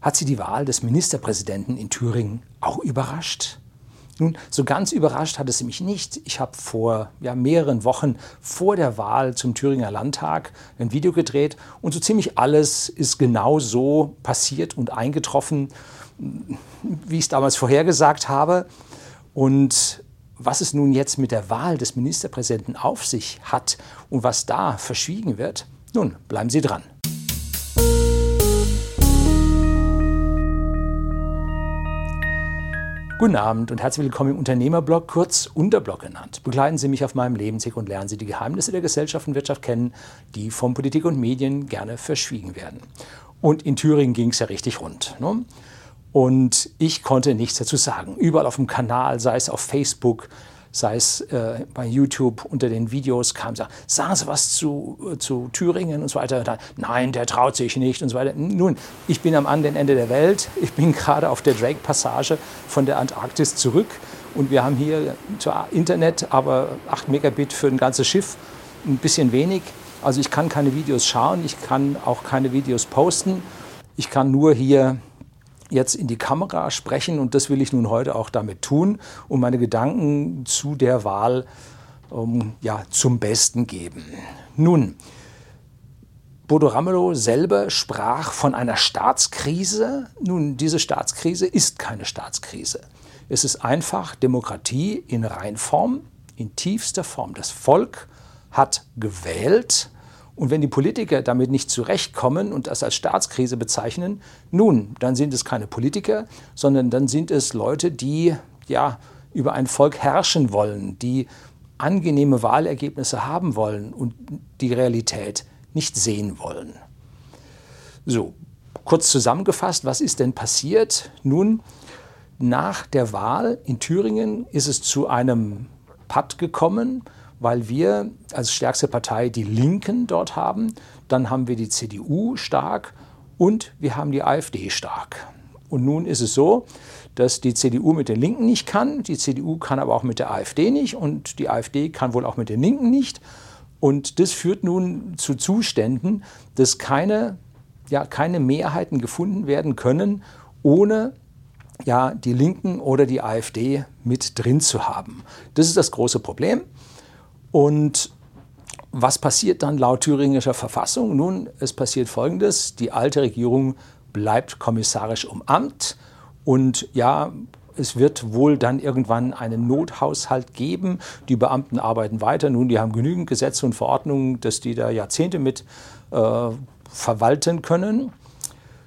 Hat Sie die Wahl des Ministerpräsidenten in Thüringen auch überrascht? Nun, so ganz überrascht hat es mich nicht. Ich habe vor ja, mehreren Wochen vor der Wahl zum Thüringer Landtag ein Video gedreht und so ziemlich alles ist genau so passiert und eingetroffen, wie ich es damals vorhergesagt habe. Und was es nun jetzt mit der Wahl des Ministerpräsidenten auf sich hat und was da verschwiegen wird, nun bleiben Sie dran. Guten Abend und herzlich willkommen im Unternehmerblog, kurz Unterblog genannt. Begleiten Sie mich auf meinem Lebensweg und lernen Sie die Geheimnisse der Gesellschaft und Wirtschaft kennen, die von Politik und Medien gerne verschwiegen werden. Und in Thüringen ging es ja richtig rund. Ne? Und ich konnte nichts dazu sagen. Überall auf dem Kanal, sei es auf Facebook, sei es äh, bei YouTube unter den Videos kam, sagen, sagen Sie was zu, äh, zu Thüringen und so weiter. Da, Nein, der traut sich nicht und so weiter. Nun, ich bin am anderen Ende der Welt. Ich bin gerade auf der Drake-Passage von der Antarktis zurück und wir haben hier zwar Internet, aber 8 Megabit für ein ganzes Schiff, ein bisschen wenig. Also ich kann keine Videos schauen, ich kann auch keine Videos posten. Ich kann nur hier jetzt in die Kamera sprechen und das will ich nun heute auch damit tun und meine Gedanken zu der Wahl ähm, ja, zum Besten geben. Nun, Bodo Ramelow selber sprach von einer Staatskrise. Nun, diese Staatskrise ist keine Staatskrise. Es ist einfach Demokratie in Reinform, in tiefster Form. Das Volk hat gewählt und wenn die Politiker damit nicht zurechtkommen und das als Staatskrise bezeichnen, nun, dann sind es keine Politiker, sondern dann sind es Leute, die ja über ein Volk herrschen wollen, die angenehme Wahlergebnisse haben wollen und die Realität nicht sehen wollen. So, kurz zusammengefasst, was ist denn passiert? Nun, nach der Wahl in Thüringen ist es zu einem Patt gekommen weil wir als stärkste Partei die Linken dort haben, dann haben wir die CDU stark und wir haben die AfD stark. Und nun ist es so, dass die CDU mit den Linken nicht kann, die CDU kann aber auch mit der AfD nicht und die AfD kann wohl auch mit den Linken nicht. Und das führt nun zu Zuständen, dass keine, ja, keine Mehrheiten gefunden werden können, ohne ja, die Linken oder die AfD mit drin zu haben. Das ist das große Problem. Und was passiert dann laut thüringischer Verfassung? Nun, es passiert Folgendes. Die alte Regierung bleibt kommissarisch um Amt und ja, es wird wohl dann irgendwann einen Nothaushalt geben. Die Beamten arbeiten weiter. Nun, die haben genügend Gesetze und Verordnungen, dass die da Jahrzehnte mit äh, verwalten können.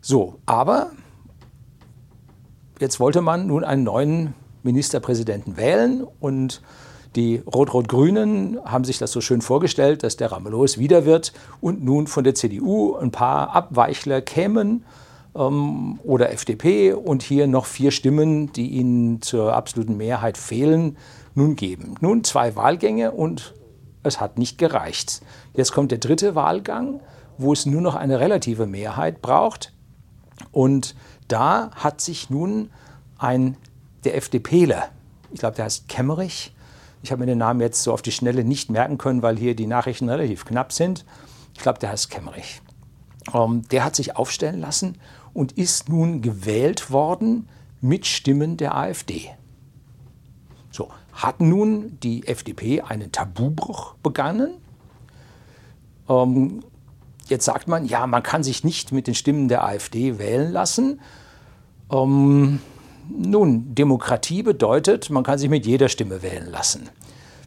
So, aber jetzt wollte man nun einen neuen Ministerpräsidenten wählen und die Rot-Rot-Grünen haben sich das so schön vorgestellt, dass der Ramelow es wieder wird und nun von der CDU ein paar Abweichler kämen ähm, oder FDP und hier noch vier Stimmen, die ihnen zur absoluten Mehrheit fehlen, nun geben. Nun zwei Wahlgänge und es hat nicht gereicht. Jetzt kommt der dritte Wahlgang, wo es nur noch eine relative Mehrheit braucht. Und da hat sich nun ein der FDPler, ich glaube, der heißt Kemmerich, ich habe mir den Namen jetzt so auf die Schnelle nicht merken können, weil hier die Nachrichten relativ knapp sind. Ich glaube, der heißt Kemmerich. Ähm, der hat sich aufstellen lassen und ist nun gewählt worden mit Stimmen der AfD. So, hat nun die FDP einen Tabubruch begangen? Ähm, jetzt sagt man, ja, man kann sich nicht mit den Stimmen der AfD wählen lassen. Ähm, nun, Demokratie bedeutet, man kann sich mit jeder Stimme wählen lassen.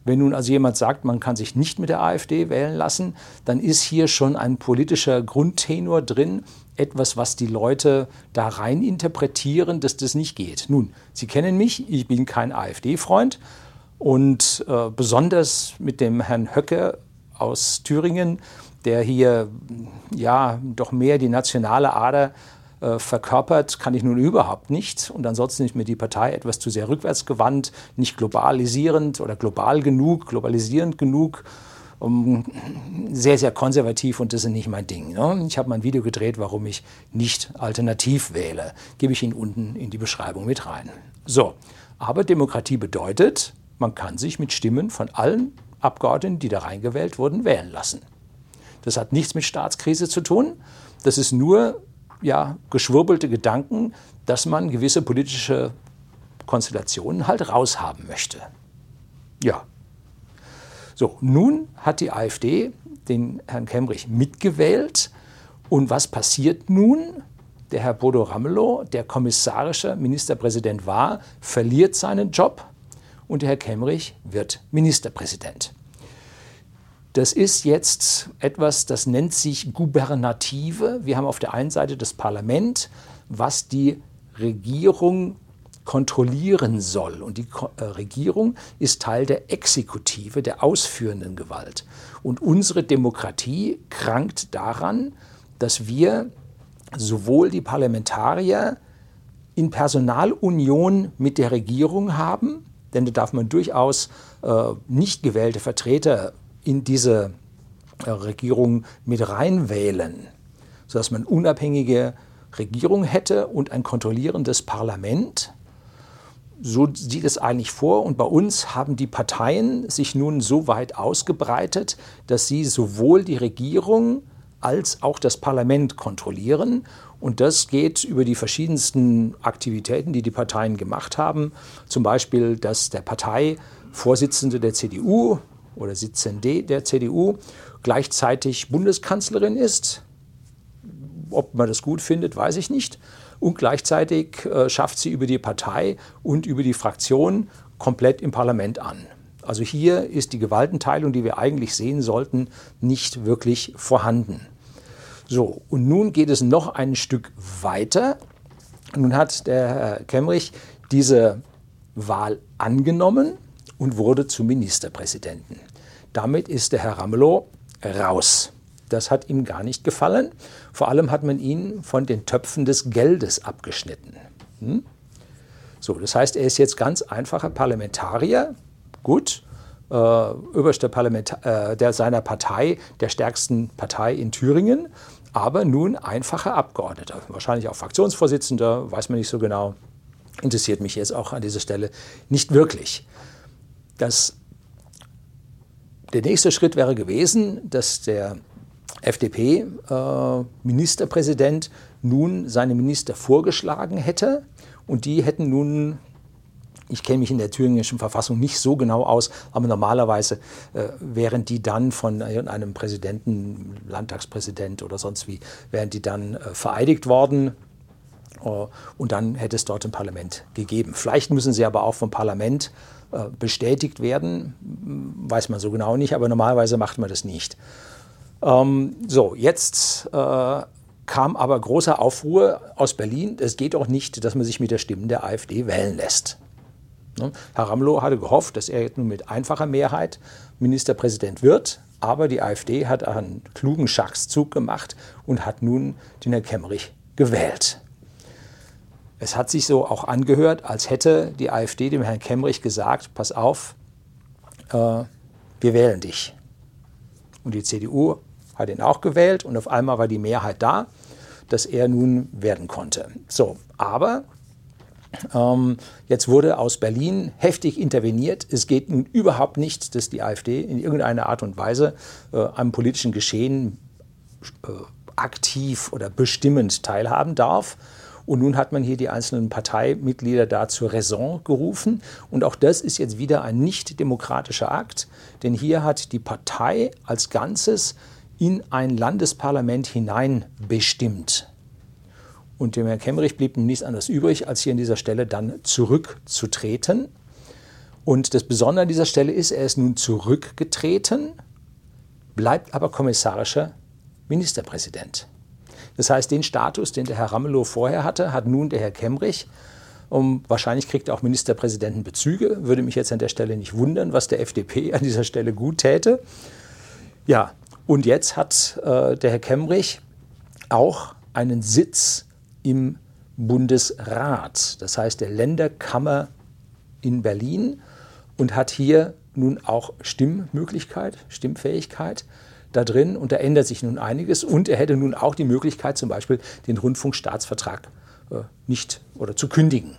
Wenn nun also jemand sagt, man kann sich nicht mit der AfD wählen lassen, dann ist hier schon ein politischer Grundtenor drin, etwas, was die Leute da rein interpretieren, dass das nicht geht. Nun, Sie kennen mich, ich bin kein AfD-Freund und äh, besonders mit dem Herrn Höcke aus Thüringen, der hier ja doch mehr die nationale Ader verkörpert, kann ich nun überhaupt nicht. Und ansonsten ist mir die Partei etwas zu sehr rückwärtsgewandt, nicht globalisierend oder global genug, globalisierend genug. Um, sehr, sehr konservativ und das ist nicht mein Ding. Ne? Ich habe mal ein Video gedreht, warum ich nicht alternativ wähle. Gebe ich Ihnen unten in die Beschreibung mit rein. So, aber Demokratie bedeutet, man kann sich mit Stimmen von allen Abgeordneten, die da reingewählt wurden, wählen lassen. Das hat nichts mit Staatskrise zu tun. Das ist nur ja, geschwurbelte Gedanken, dass man gewisse politische Konstellationen halt raushaben möchte. Ja. So, nun hat die AfD den Herrn Kemmerich mitgewählt. Und was passiert nun? Der Herr Bodo Ramelow, der kommissarische Ministerpräsident war, verliert seinen Job und der Herr Kemmerich wird Ministerpräsident. Das ist jetzt etwas, das nennt sich Gubernative. Wir haben auf der einen Seite das Parlament, was die Regierung kontrollieren soll. Und die äh, Regierung ist Teil der Exekutive, der ausführenden Gewalt. Und unsere Demokratie krankt daran, dass wir sowohl die Parlamentarier in Personalunion mit der Regierung haben, denn da darf man durchaus äh, nicht gewählte Vertreter in diese äh, Regierung mit reinwählen, sodass man unabhängige Regierung hätte und ein kontrollierendes Parlament. So sieht es eigentlich vor. Und bei uns haben die Parteien sich nun so weit ausgebreitet, dass sie sowohl die Regierung als auch das Parlament kontrollieren. Und das geht über die verschiedensten Aktivitäten, die die Parteien gemacht haben. Zum Beispiel, dass der Parteivorsitzende der CDU oder Sitzende der CDU gleichzeitig Bundeskanzlerin ist. Ob man das gut findet, weiß ich nicht. Und gleichzeitig äh, schafft sie über die Partei und über die Fraktion komplett im Parlament an. Also hier ist die Gewaltenteilung, die wir eigentlich sehen sollten, nicht wirklich vorhanden. So, und nun geht es noch ein Stück weiter. Nun hat der Herr Kemmerich diese Wahl angenommen und wurde zum Ministerpräsidenten. Damit ist der Herr Ramelow raus. Das hat ihm gar nicht gefallen. Vor allem hat man ihn von den Töpfen des Geldes abgeschnitten. Hm? So, das heißt, er ist jetzt ganz einfacher Parlamentarier. Gut, äh, oberster Parlamentar äh, der seiner Partei, der stärksten Partei in Thüringen aber nun einfacher Abgeordneter, wahrscheinlich auch Fraktionsvorsitzender, weiß man nicht so genau, interessiert mich jetzt auch an dieser Stelle nicht wirklich. Das, der nächste Schritt wäre gewesen, dass der FDP-Ministerpräsident äh, nun seine Minister vorgeschlagen hätte und die hätten nun ich kenne mich in der thüringischen Verfassung nicht so genau aus, aber normalerweise äh, wären die dann von einem Präsidenten, Landtagspräsident oder sonst wie, wären die dann äh, vereidigt worden. Äh, und dann hätte es dort ein Parlament gegeben. Vielleicht müssen sie aber auch vom Parlament äh, bestätigt werden, weiß man so genau nicht, aber normalerweise macht man das nicht. Ähm, so, jetzt äh, kam aber großer Aufruhr aus Berlin. Es geht auch nicht, dass man sich mit der Stimme der AfD wählen lässt. Ne? Herr Ramelow hatte gehofft, dass er nun mit einfacher Mehrheit Ministerpräsident wird, aber die AfD hat einen klugen Schachzug gemacht und hat nun den Herrn Kemmerich gewählt. Es hat sich so auch angehört, als hätte die AfD dem Herrn Kemmerich gesagt, pass auf, äh, wir wählen dich. Und die CDU hat ihn auch gewählt und auf einmal war die Mehrheit da, dass er nun werden konnte. So, aber ähm, jetzt wurde aus Berlin heftig interveniert. Es geht nun überhaupt nicht, dass die AfD in irgendeiner Art und Weise äh, am politischen Geschehen äh, aktiv oder bestimmend teilhaben darf. Und nun hat man hier die einzelnen Parteimitglieder da zur Raison gerufen. Und auch das ist jetzt wieder ein nicht demokratischer Akt, denn hier hat die Partei als Ganzes in ein Landesparlament hinein bestimmt. Und dem Herrn Kemmerich blieb nichts anderes übrig, als hier an dieser Stelle dann zurückzutreten. Und das Besondere an dieser Stelle ist, er ist nun zurückgetreten, bleibt aber kommissarischer Ministerpräsident. Das heißt, den Status, den der Herr Ramelow vorher hatte, hat nun der Herr Kemmerich. Um, wahrscheinlich kriegt er auch Ministerpräsidentenbezüge. Würde mich jetzt an der Stelle nicht wundern, was der FDP an dieser Stelle gut täte. Ja, und jetzt hat äh, der Herr Kemmerich auch einen Sitz im Bundesrat, das heißt der Länderkammer in Berlin und hat hier nun auch Stimmmöglichkeit, Stimmfähigkeit da drin und da ändert sich nun einiges und er hätte nun auch die Möglichkeit zum Beispiel den Rundfunkstaatsvertrag äh, nicht oder zu kündigen.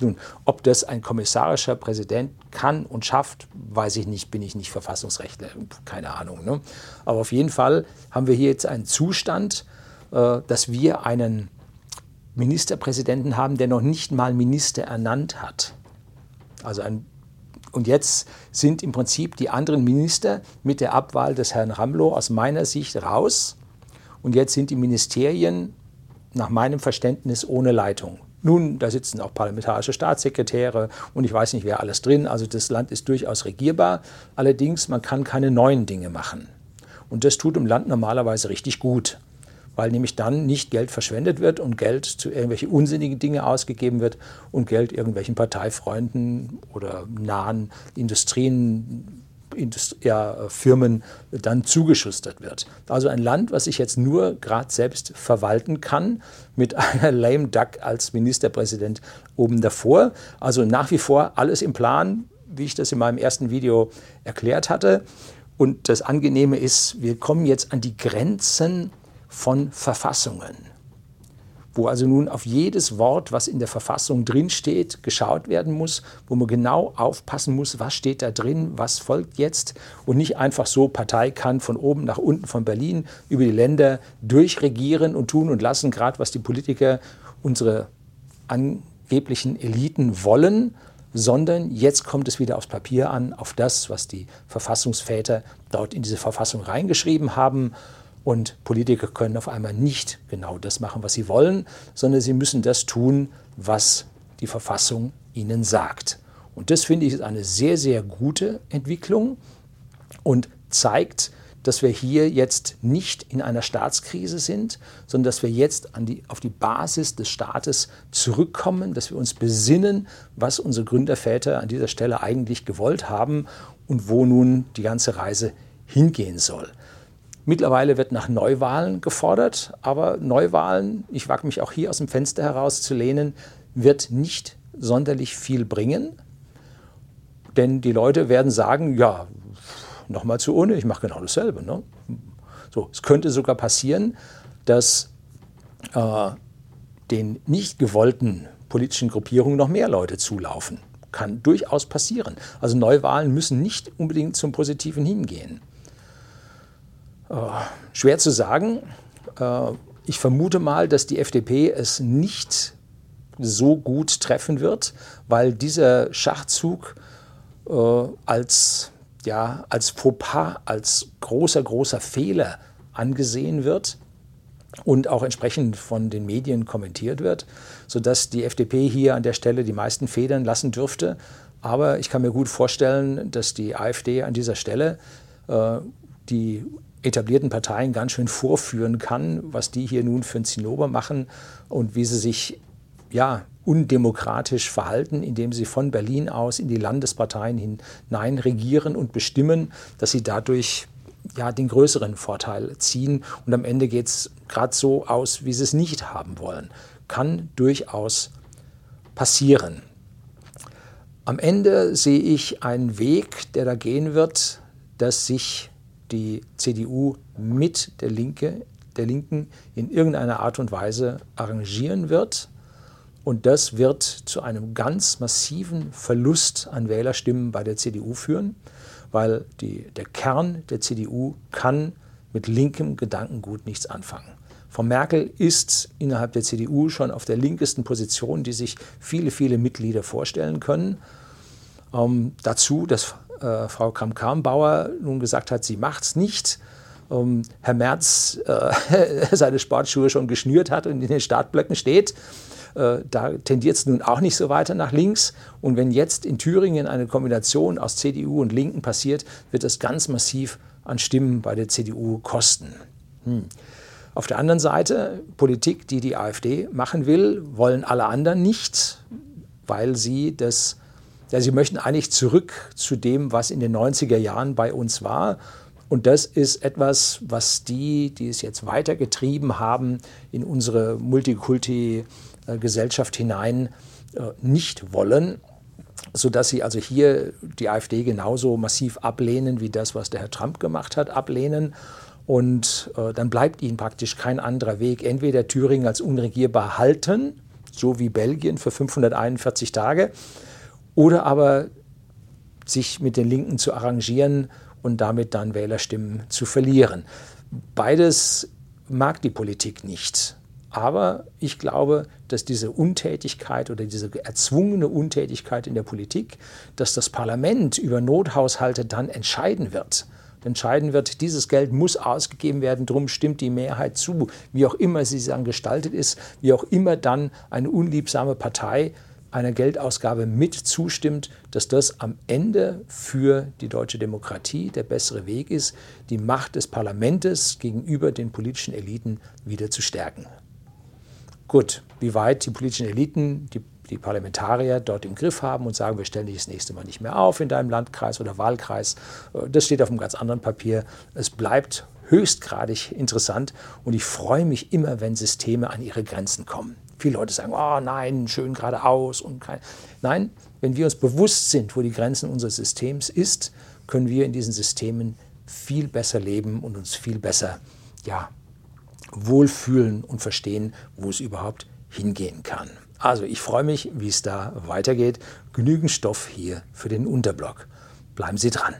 Nun, ob das ein kommissarischer Präsident kann und schafft, weiß ich nicht, bin ich nicht Verfassungsrechtler, keine Ahnung. Ne? Aber auf jeden Fall haben wir hier jetzt einen Zustand, äh, dass wir einen Ministerpräsidenten haben, der noch nicht mal Minister ernannt hat. Also ein und jetzt sind im Prinzip die anderen Minister mit der Abwahl des Herrn Ramlow aus meiner Sicht raus. Und jetzt sind die Ministerien nach meinem Verständnis ohne Leitung. Nun, da sitzen auch parlamentarische Staatssekretäre und ich weiß nicht, wer alles drin. Also das Land ist durchaus regierbar. Allerdings, man kann keine neuen Dinge machen. Und das tut dem Land normalerweise richtig gut, weil nämlich dann nicht Geld verschwendet wird und Geld zu irgendwelchen unsinnigen Dingen ausgegeben wird und Geld irgendwelchen Parteifreunden oder nahen Industrien ja, Firmen dann zugeschustert wird. Also ein Land, was sich jetzt nur gerade selbst verwalten kann, mit einer lame duck als Ministerpräsident oben davor. Also nach wie vor alles im Plan, wie ich das in meinem ersten Video erklärt hatte. Und das Angenehme ist, wir kommen jetzt an die Grenzen von Verfassungen wo also nun auf jedes Wort, was in der Verfassung drinsteht, geschaut werden muss, wo man genau aufpassen muss, was steht da drin, was folgt jetzt und nicht einfach so Partei kann von oben nach unten von Berlin über die Länder durchregieren und tun und lassen, gerade was die Politiker, unsere angeblichen Eliten wollen, sondern jetzt kommt es wieder aufs Papier an, auf das, was die Verfassungsväter dort in diese Verfassung reingeschrieben haben. Und Politiker können auf einmal nicht genau das machen, was sie wollen, sondern sie müssen das tun, was die Verfassung ihnen sagt. Und das finde ich ist eine sehr, sehr gute Entwicklung und zeigt, dass wir hier jetzt nicht in einer Staatskrise sind, sondern dass wir jetzt die, auf die Basis des Staates zurückkommen, dass wir uns besinnen, was unsere Gründerväter an dieser Stelle eigentlich gewollt haben und wo nun die ganze Reise hingehen soll. Mittlerweile wird nach Neuwahlen gefordert, aber Neuwahlen, ich wage mich auch hier aus dem Fenster heraus zu lehnen, wird nicht sonderlich viel bringen. Denn die Leute werden sagen, ja, nochmal zu ohne, ich mache genau dasselbe. Ne? So, es könnte sogar passieren, dass äh, den nicht gewollten politischen Gruppierungen noch mehr Leute zulaufen. Kann durchaus passieren. Also Neuwahlen müssen nicht unbedingt zum Positiven hingehen. Äh, schwer zu sagen. Äh, ich vermute mal, dass die FDP es nicht so gut treffen wird, weil dieser Schachzug äh, als, ja, als Fauxpas, als großer, großer Fehler angesehen wird und auch entsprechend von den Medien kommentiert wird, sodass die FDP hier an der Stelle die meisten Federn lassen dürfte. Aber ich kann mir gut vorstellen, dass die AfD an dieser Stelle äh, die etablierten Parteien ganz schön vorführen kann, was die hier nun für ein Zinnober machen und wie sie sich ja, undemokratisch verhalten, indem sie von Berlin aus in die Landesparteien hinein regieren und bestimmen, dass sie dadurch ja, den größeren Vorteil ziehen. Und am Ende geht es gerade so aus, wie sie es nicht haben wollen. Kann durchaus passieren. Am Ende sehe ich einen Weg, der da gehen wird, dass sich die CDU mit der, Linke, der Linken in irgendeiner Art und Weise arrangieren wird. Und das wird zu einem ganz massiven Verlust an Wählerstimmen bei der CDU führen, weil die, der Kern der CDU kann mit linkem Gedankengut nichts anfangen. Frau Merkel ist innerhalb der CDU schon auf der linkesten Position, die sich viele, viele Mitglieder vorstellen können. Ähm, dazu das äh, Frau Kramp-Karrenbauer nun gesagt hat, sie macht es nicht. Ähm, Herr Merz äh, seine Sportschuhe schon geschnürt hat und in den Startblöcken steht. Äh, da tendiert es nun auch nicht so weiter nach links. Und wenn jetzt in Thüringen eine Kombination aus CDU und Linken passiert, wird das ganz massiv an Stimmen bei der CDU kosten. Hm. Auf der anderen Seite, Politik, die die AfD machen will, wollen alle anderen nicht, weil sie das ja, sie möchten eigentlich zurück zu dem, was in den 90er Jahren bei uns war. Und das ist etwas, was die, die es jetzt weitergetrieben haben in unsere Multikulti-Gesellschaft hinein, äh, nicht wollen, sodass sie also hier die AfD genauso massiv ablehnen wie das, was der Herr Trump gemacht hat, ablehnen. Und äh, dann bleibt ihnen praktisch kein anderer Weg. Entweder Thüringen als unregierbar halten, so wie Belgien für 541 Tage, oder aber sich mit den Linken zu arrangieren und damit dann Wählerstimmen zu verlieren. Beides mag die Politik nicht. Aber ich glaube, dass diese Untätigkeit oder diese erzwungene Untätigkeit in der Politik, dass das Parlament über Nothaushalte dann entscheiden wird, entscheiden wird, dieses Geld muss ausgegeben werden, darum stimmt die Mehrheit zu, wie auch immer sie dann gestaltet ist, wie auch immer dann eine unliebsame Partei einer Geldausgabe mit zustimmt, dass das am Ende für die deutsche Demokratie der bessere Weg ist, die Macht des Parlaments gegenüber den politischen Eliten wieder zu stärken. Gut, wie weit die politischen Eliten, die, die Parlamentarier dort im Griff haben und sagen, wir stellen dich das nächste Mal nicht mehr auf in deinem Landkreis oder Wahlkreis, äh, das steht auf einem ganz anderen Papier. Es bleibt höchstgradig interessant und ich freue mich immer, wenn Systeme an ihre Grenzen kommen. Viele Leute sagen, oh nein, schön geradeaus und kein. Nein, wenn wir uns bewusst sind, wo die Grenzen unseres Systems ist, können wir in diesen Systemen viel besser leben und uns viel besser ja, wohlfühlen und verstehen, wo es überhaupt hingehen kann. Also ich freue mich, wie es da weitergeht. Genügend Stoff hier für den Unterblock. Bleiben Sie dran.